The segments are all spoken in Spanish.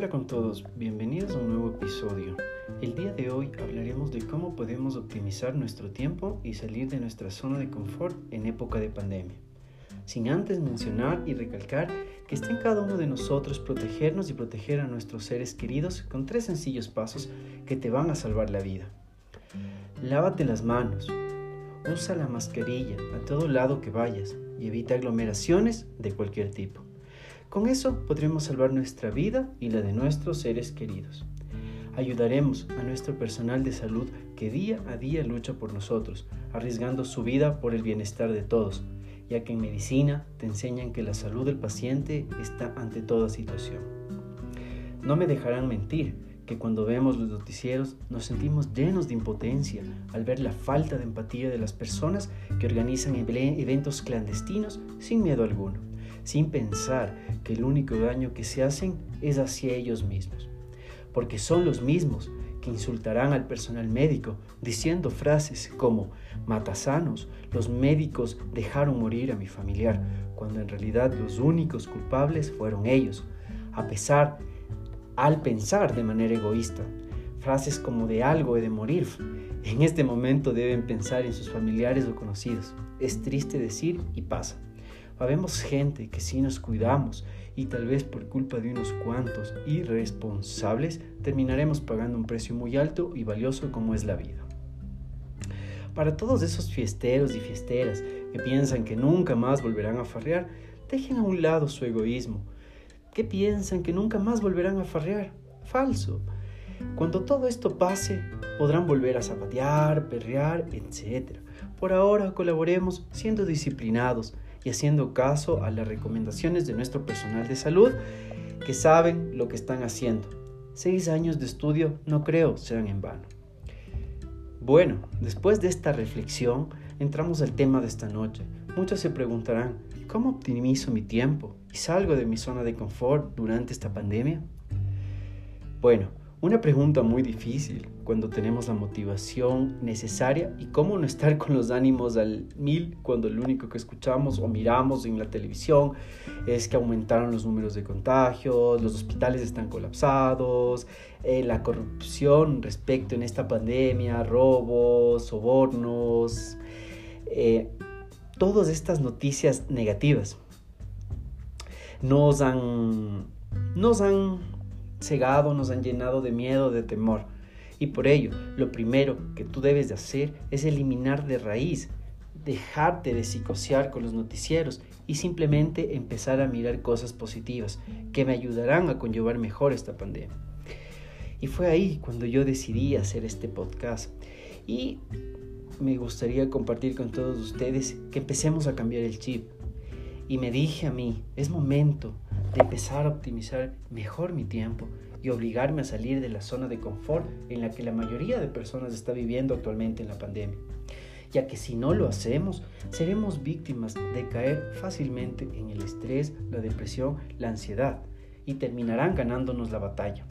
Hola con todos, bienvenidos a un nuevo episodio. El día de hoy hablaremos de cómo podemos optimizar nuestro tiempo y salir de nuestra zona de confort en época de pandemia. Sin antes mencionar y recalcar que está en cada uno de nosotros protegernos y proteger a nuestros seres queridos con tres sencillos pasos que te van a salvar la vida. Lávate las manos, usa la mascarilla a todo lado que vayas y evita aglomeraciones de cualquier tipo. Con eso podremos salvar nuestra vida y la de nuestros seres queridos. Ayudaremos a nuestro personal de salud que día a día lucha por nosotros, arriesgando su vida por el bienestar de todos, ya que en medicina te enseñan que la salud del paciente está ante toda situación. No me dejarán mentir que cuando vemos los noticieros nos sentimos llenos de impotencia al ver la falta de empatía de las personas que organizan eventos clandestinos sin miedo alguno sin pensar que el único daño que se hacen es hacia ellos mismos, porque son los mismos que insultarán al personal médico diciendo frases como matasanos, los médicos dejaron morir a mi familiar, cuando en realidad los únicos culpables fueron ellos, a pesar, al pensar de manera egoísta. Frases como de algo he de morir. En este momento deben pensar en sus familiares o conocidos. Es triste decir y pasa. Habemos gente que si nos cuidamos y tal vez por culpa de unos cuantos irresponsables terminaremos pagando un precio muy alto y valioso como es la vida. Para todos esos fiesteros y fiesteras que piensan que nunca más volverán a farrear, dejen a un lado su egoísmo. ¿Qué piensan que nunca más volverán a farrear? Falso. Cuando todo esto pase, podrán volver a zapatear, perrear, etc. Por ahora colaboremos siendo disciplinados, y haciendo caso a las recomendaciones de nuestro personal de salud que saben lo que están haciendo. Seis años de estudio no creo sean en vano. Bueno, después de esta reflexión, entramos al tema de esta noche. Muchos se preguntarán, ¿cómo optimizo mi tiempo y salgo de mi zona de confort durante esta pandemia? Bueno, una pregunta muy difícil cuando tenemos la motivación necesaria y cómo no estar con los ánimos al mil cuando lo único que escuchamos o miramos en la televisión es que aumentaron los números de contagios, los hospitales están colapsados, eh, la corrupción respecto en esta pandemia, robos, sobornos, eh, todas estas noticias negativas nos han, nos han cegado, nos han llenado de miedo, de temor. Y por ello, lo primero que tú debes de hacer es eliminar de raíz, dejarte de psicosear con los noticieros y simplemente empezar a mirar cosas positivas que me ayudarán a conllevar mejor esta pandemia. Y fue ahí cuando yo decidí hacer este podcast. Y me gustaría compartir con todos ustedes que empecemos a cambiar el chip. Y me dije a mí, es momento de empezar a optimizar mejor mi tiempo y obligarme a salir de la zona de confort en la que la mayoría de personas está viviendo actualmente en la pandemia. Ya que si no lo hacemos, seremos víctimas de caer fácilmente en el estrés, la depresión, la ansiedad y terminarán ganándonos la batalla.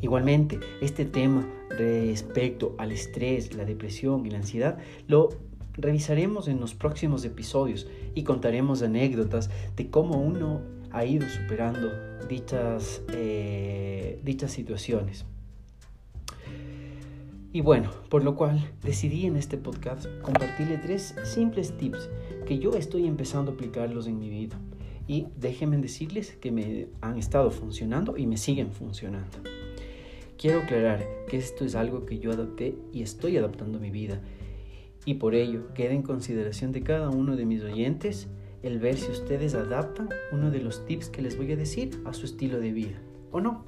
Igualmente, este tema respecto al estrés, la depresión y la ansiedad lo revisaremos en los próximos episodios y contaremos anécdotas de cómo uno ha ido superando dichas, eh, dichas situaciones. Y bueno, por lo cual decidí en este podcast compartirle tres simples tips que yo estoy empezando a aplicarlos en mi vida. Y déjenme decirles que me han estado funcionando y me siguen funcionando. Quiero aclarar que esto es algo que yo adapté y estoy adaptando a mi vida y por ello queda en consideración de cada uno de mis oyentes el ver si ustedes adaptan uno de los tips que les voy a decir a su estilo de vida o no.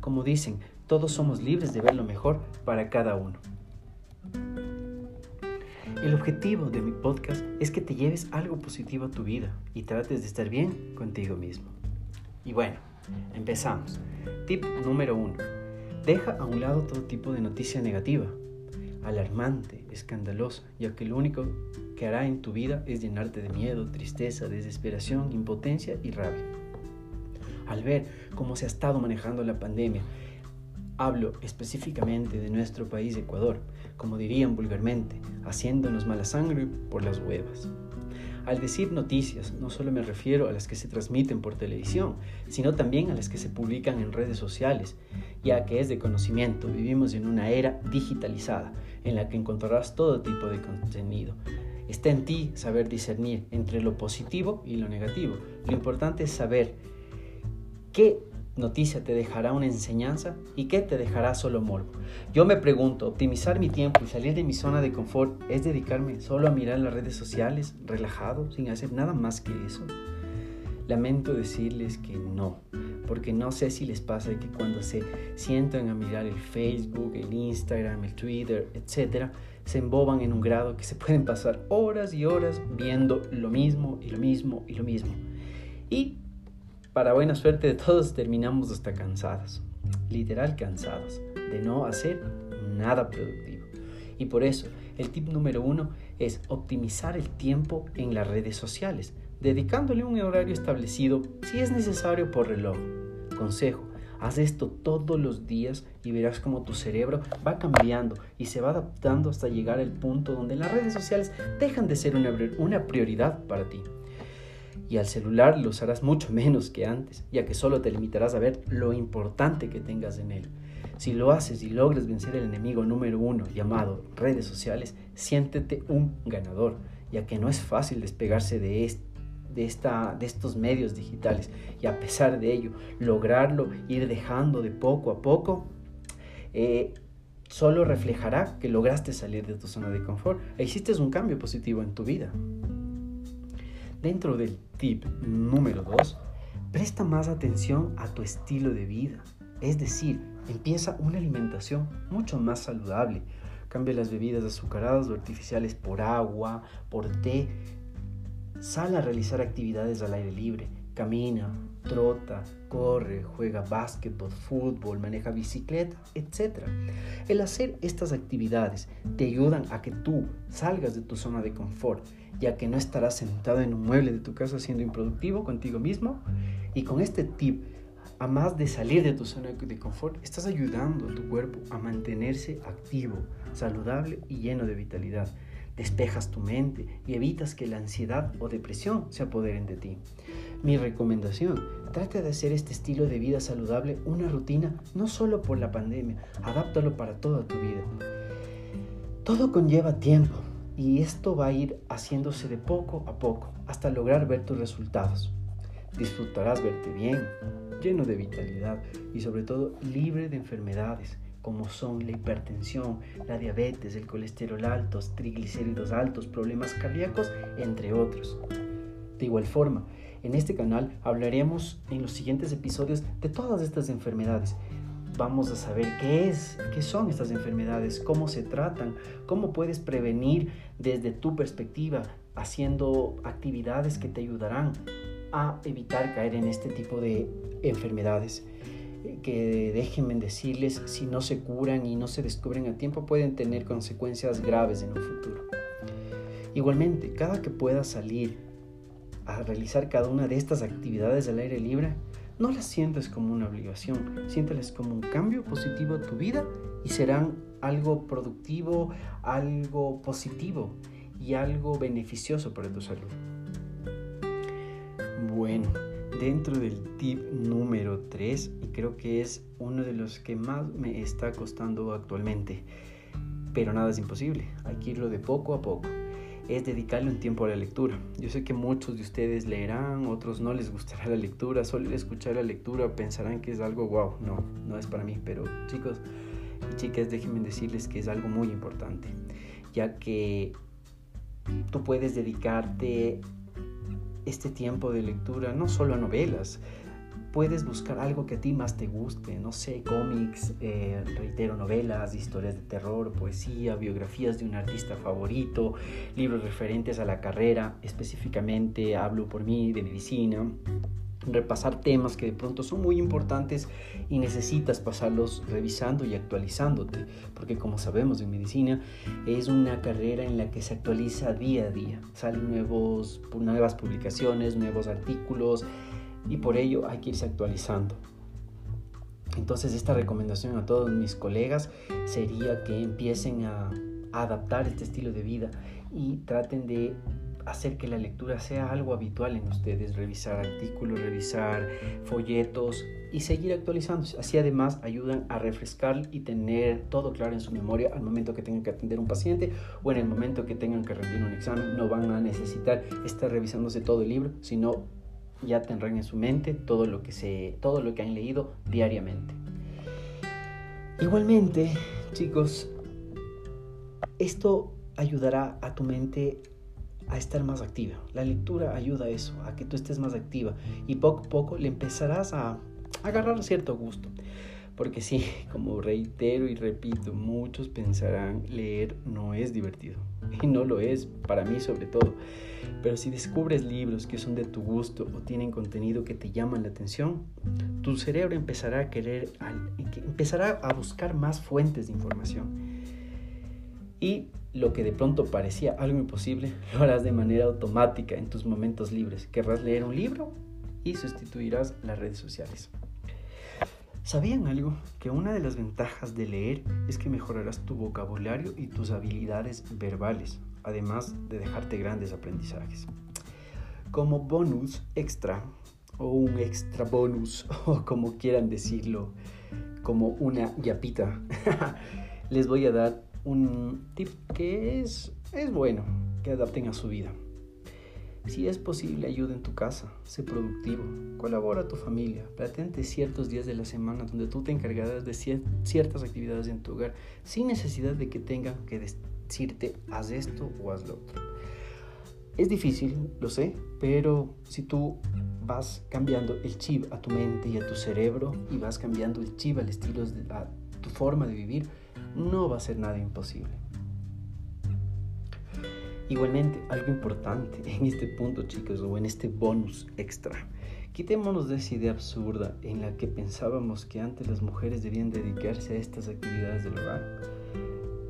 Como dicen, todos somos libres de ver lo mejor para cada uno. El objetivo de mi podcast es que te lleves algo positivo a tu vida y trates de estar bien contigo mismo. Y bueno, empezamos. Tip número uno. Deja a un lado todo tipo de noticia negativa alarmante, escandalosa, ya que lo único que hará en tu vida es llenarte de miedo, tristeza, desesperación, impotencia y rabia. Al ver cómo se ha estado manejando la pandemia, hablo específicamente de nuestro país Ecuador, como dirían vulgarmente, haciéndonos mala sangre por las huevas. Al decir noticias, no solo me refiero a las que se transmiten por televisión, sino también a las que se publican en redes sociales, ya que es de conocimiento. Vivimos en una era digitalizada en la que encontrarás todo tipo de contenido. Está en ti saber discernir entre lo positivo y lo negativo. Lo importante es saber qué noticia te dejará una enseñanza y qué te dejará solo morbo. Yo me pregunto, optimizar mi tiempo y salir de mi zona de confort es dedicarme solo a mirar las redes sociales, relajado, sin hacer nada más que eso. Lamento decirles que no, porque no sé si les pasa que cuando se sientan a mirar el Facebook, el Instagram, el Twitter, etc., se emboban en un grado que se pueden pasar horas y horas viendo lo mismo y lo mismo y lo mismo. Y para buena suerte de todos terminamos hasta cansados, literal cansados, de no hacer nada productivo. Y por eso el tip número uno es optimizar el tiempo en las redes sociales, dedicándole un horario establecido si es necesario por reloj. Consejo, haz esto todos los días y verás cómo tu cerebro va cambiando y se va adaptando hasta llegar al punto donde las redes sociales dejan de ser una, una prioridad para ti y al celular lo usarás mucho menos que antes, ya que solo te limitarás a ver lo importante que tengas en él. Si lo haces y logras vencer el enemigo número uno llamado redes sociales, siéntete un ganador, ya que no es fácil despegarse de, de, esta, de estos medios digitales y a pesar de ello, lograrlo, ir dejando de poco a poco, eh, solo reflejará que lograste salir de tu zona de confort e hiciste un cambio positivo en tu vida. Dentro del tip número 2, presta más atención a tu estilo de vida. Es decir, empieza una alimentación mucho más saludable. Cambia las bebidas azucaradas o artificiales por agua, por té. Sal a realizar actividades al aire libre. Camina, trota, corre, juega básquetbol, fútbol, maneja bicicleta, etc. El hacer estas actividades te ayudan a que tú salgas de tu zona de confort ya que no estarás sentado en un mueble de tu casa siendo improductivo contigo mismo. Y con este tip, a más de salir de tu zona de confort, estás ayudando a tu cuerpo a mantenerse activo, saludable y lleno de vitalidad. Despejas tu mente y evitas que la ansiedad o depresión se apoderen de ti. Mi recomendación, trata de hacer este estilo de vida saludable una rutina no solo por la pandemia, adáptalo para toda tu vida. Todo conlleva tiempo, y esto va a ir haciéndose de poco a poco hasta lograr ver tus resultados. Disfrutarás verte bien, lleno de vitalidad y sobre todo libre de enfermedades como son la hipertensión, la diabetes, el colesterol alto, triglicéridos altos, problemas cardíacos, entre otros. De igual forma, en este canal hablaremos en los siguientes episodios de todas estas enfermedades, vamos a saber qué es, qué son estas enfermedades, cómo se tratan, cómo puedes prevenir desde tu perspectiva haciendo actividades que te ayudarán a evitar caer en este tipo de enfermedades que déjenme decirles, si no se curan y no se descubren a tiempo, pueden tener consecuencias graves en un futuro. Igualmente, cada que puedas salir a realizar cada una de estas actividades al aire libre, no las sientes como una obligación, siéntelas como un cambio positivo a tu vida y serán algo productivo, algo positivo y algo beneficioso para tu salud. Bueno, dentro del tip número 3, y creo que es uno de los que más me está costando actualmente, pero nada es imposible, hay que irlo de poco a poco es dedicarle un tiempo a la lectura. Yo sé que muchos de ustedes leerán, otros no les gustará la lectura, solo escuchar la lectura pensarán que es algo wow. No, no es para mí, pero chicos y chicas, déjenme decirles que es algo muy importante, ya que tú puedes dedicarte este tiempo de lectura no solo a novelas, puedes buscar algo que a ti más te guste, no sé, cómics, eh, reitero, novelas, historias de terror, poesía, biografías de un artista favorito, libros referentes a la carrera, específicamente hablo por mí de medicina, repasar temas que de pronto son muy importantes y necesitas pasarlos revisando y actualizándote, porque como sabemos en medicina es una carrera en la que se actualiza día a día, salen nuevos, nuevas publicaciones, nuevos artículos, y por ello hay que irse actualizando. Entonces esta recomendación a todos mis colegas sería que empiecen a adaptar este estilo de vida y traten de hacer que la lectura sea algo habitual en ustedes, revisar artículos, revisar folletos y seguir actualizándose. Así además ayudan a refrescar y tener todo claro en su memoria al momento que tengan que atender un paciente o en el momento que tengan que rendir un examen. No van a necesitar estar revisándose todo el libro, sino ya tendrán en su mente todo lo que, se, todo lo que han leído diariamente. Igualmente, chicos, esto ayudará a tu mente a estar más activa. La lectura ayuda a eso, a que tú estés más activa y poco a poco le empezarás a agarrar cierto gusto. Porque sí, como reitero y repito, muchos pensarán leer no es divertido. Y no lo es, para mí sobre todo. Pero si descubres libros que son de tu gusto o tienen contenido que te llaman la atención, tu cerebro empezará a querer, empezará a buscar más fuentes de información. Y lo que de pronto parecía algo imposible, lo harás de manera automática en tus momentos libres. Querrás leer un libro y sustituirás las redes sociales. ¿Sabían algo? Que una de las ventajas de leer es que mejorarás tu vocabulario y tus habilidades verbales, además de dejarte grandes aprendizajes. Como bonus extra, o un extra bonus, o como quieran decirlo, como una yapita, les voy a dar un tip que es, es bueno que adapten a su vida. Si es posible, ayuda en tu casa, sé productivo, colabora a tu familia, platente ciertos días de la semana donde tú te encargarás de ciertas actividades en tu hogar sin necesidad de que tengan que decirte haz esto o haz lo otro. Es difícil, lo sé, pero si tú vas cambiando el chip a tu mente y a tu cerebro y vas cambiando el chip al estilo, a tu forma de vivir, no va a ser nada imposible. Igualmente, algo importante en este punto, chicos, o en este bonus extra. Quitémonos de esa idea absurda en la que pensábamos que antes las mujeres debían dedicarse a estas actividades del hogar.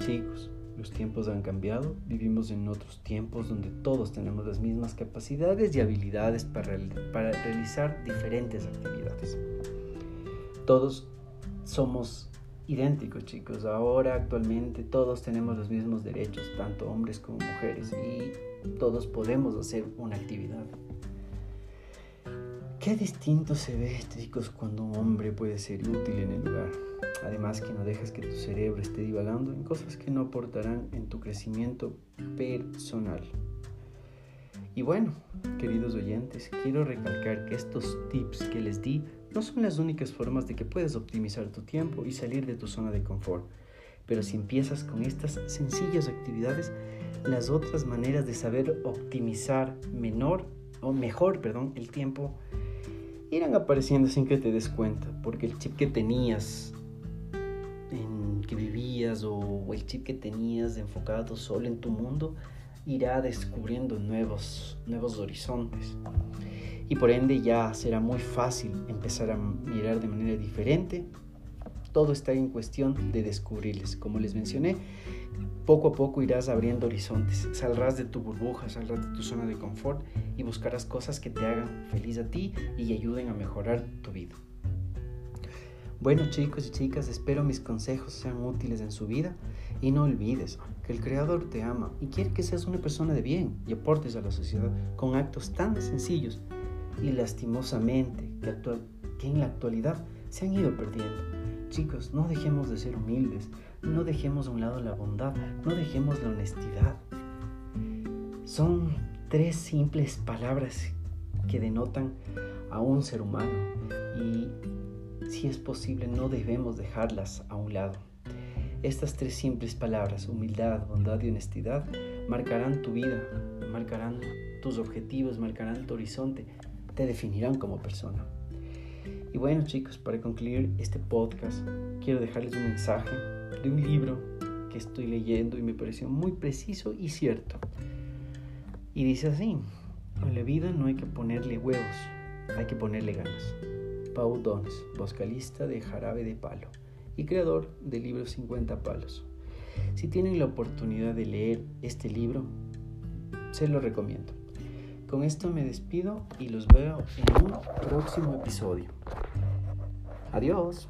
Chicos, los tiempos han cambiado, vivimos en otros tiempos donde todos tenemos las mismas capacidades y habilidades para, para realizar diferentes actividades. Todos somos idénticos, chicos. Ahora, actualmente, todos tenemos los mismos derechos, tanto hombres como mujeres, y todos podemos hacer una actividad. Qué distinto se ve, chicos, cuando un hombre puede ser útil en el lugar. Además que no dejas que tu cerebro esté divagando en cosas que no aportarán en tu crecimiento personal. Y bueno, queridos oyentes, quiero recalcar que estos tips que les di no son las únicas formas de que puedas optimizar tu tiempo y salir de tu zona de confort. Pero si empiezas con estas sencillas actividades, las otras maneras de saber optimizar menor o mejor, perdón, el tiempo irán apareciendo sin que te des cuenta, porque el chip que tenías en que vivías o el chip que tenías enfocado solo en tu mundo irá descubriendo nuevos, nuevos horizontes. Y por ende ya será muy fácil empezar a mirar de manera diferente. Todo está en cuestión de descubrirles. Como les mencioné, poco a poco irás abriendo horizontes. Saldrás de tu burbuja, saldrás de tu zona de confort y buscarás cosas que te hagan feliz a ti y ayuden a mejorar tu vida. Bueno chicos y chicas, espero mis consejos sean útiles en su vida y no olvides que el Creador te ama y quiere que seas una persona de bien y aportes a la sociedad con actos tan sencillos y lastimosamente que, que en la actualidad se han ido perdiendo. Chicos, no dejemos de ser humildes, no dejemos a un lado la bondad, no dejemos la honestidad. Son tres simples palabras que denotan a un ser humano y si es posible no debemos dejarlas a un lado. Estas tres simples palabras, humildad, bondad y honestidad, marcarán tu vida, marcarán tus objetivos, marcarán tu horizonte, te definirán como persona. Y bueno chicos, para concluir este podcast, quiero dejarles un mensaje de un libro que estoy leyendo y me pareció muy preciso y cierto. Y dice así, en la vida no hay que ponerle huevos, hay que ponerle ganas. Pau Dons, vocalista de Jarabe de Palo y creador del libro 50 palos. Si tienen la oportunidad de leer este libro, se lo recomiendo. Con esto me despido y los veo en un próximo episodio. Adiós.